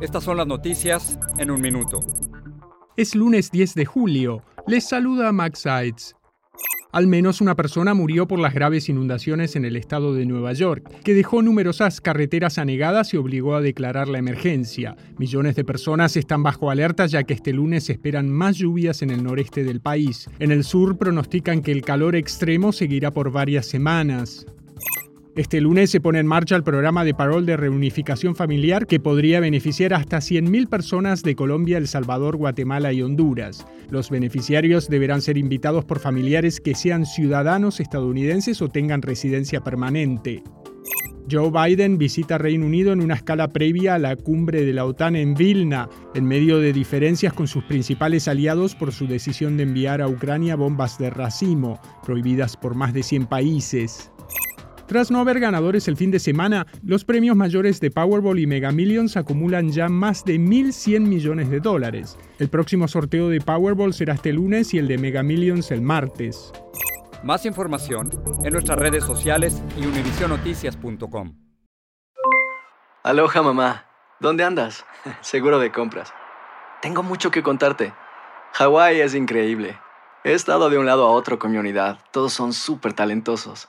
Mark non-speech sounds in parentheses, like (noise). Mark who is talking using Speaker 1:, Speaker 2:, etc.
Speaker 1: estas son las noticias en un minuto.
Speaker 2: Es lunes 10 de julio. Les saluda Max Sides. Al menos una persona murió por las graves inundaciones en el estado de Nueva York, que dejó numerosas carreteras anegadas y obligó a declarar la emergencia. Millones de personas están bajo alerta ya que este lunes esperan más lluvias en el noreste del país. En el sur pronostican que el calor extremo seguirá por varias semanas. Este lunes se pone en marcha el programa de parol de reunificación familiar que podría beneficiar hasta 100.000 personas de Colombia, El Salvador, Guatemala y Honduras. Los beneficiarios deberán ser invitados por familiares que sean ciudadanos estadounidenses o tengan residencia permanente. Joe Biden visita Reino Unido en una escala previa a la cumbre de la OTAN en Vilna, en medio de diferencias con sus principales aliados por su decisión de enviar a Ucrania bombas de racimo, prohibidas por más de 100 países. Tras no haber ganadores el fin de semana, los premios mayores de Powerball y Mega Millions acumulan ya más de 1.100 millones de dólares. El próximo sorteo de Powerball será este lunes y el de Mega Millions el martes.
Speaker 1: Más información en nuestras redes sociales y univisionoticias.com.
Speaker 3: Aloha mamá, ¿dónde andas? (laughs) Seguro de compras. Tengo mucho que contarte. Hawái es increíble. He estado de un lado a otro con mi unidad. Todos son súper talentosos.